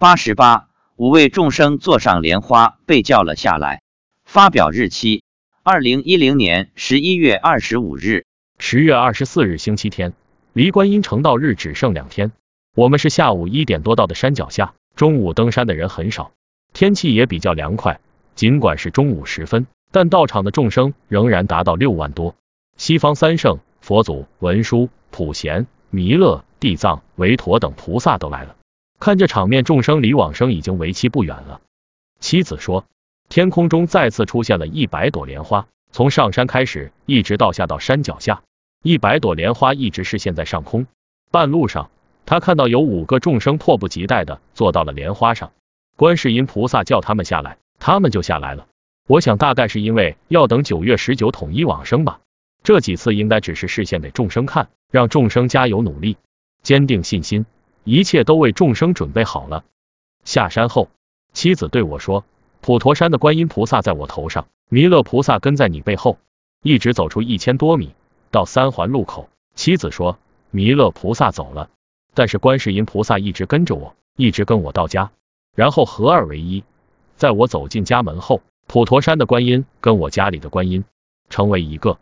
八十八，五位众生坐上莲花，被叫了下来。发表日期：二零一零年十一月二十五日。十月二十四日星期天，离观音成道日只剩两天。我们是下午一点多到的山脚下，中午登山的人很少，天气也比较凉快。尽管是中午时分，但到场的众生仍然达到六万多。西方三圣佛祖、文殊、普贤、弥勒、地藏、韦陀等菩萨都来了。看这场面，众生离往生已经为期不远了。妻子说，天空中再次出现了一百朵莲花，从上山开始，一直到下到山脚下。一百朵莲花一直视线在上空，半路上，他看到有五个众生迫不及待的坐到了莲花上。观世音菩萨叫他们下来，他们就下来了。我想大概是因为要等九月十九统一往生吧。这几次应该只是视线给众生看，让众生加油努力，坚定信心，一切都为众生准备好了。下山后，妻子对我说：“普陀山的观音菩萨在我头上，弥勒菩萨跟在你背后，一直走出一千多米。”到三环路口，妻子说弥勒菩萨走了，但是观世音菩萨一直跟着我，一直跟我到家，然后合二为一，在我走进家门后，普陀山的观音跟我家里的观音成为一个。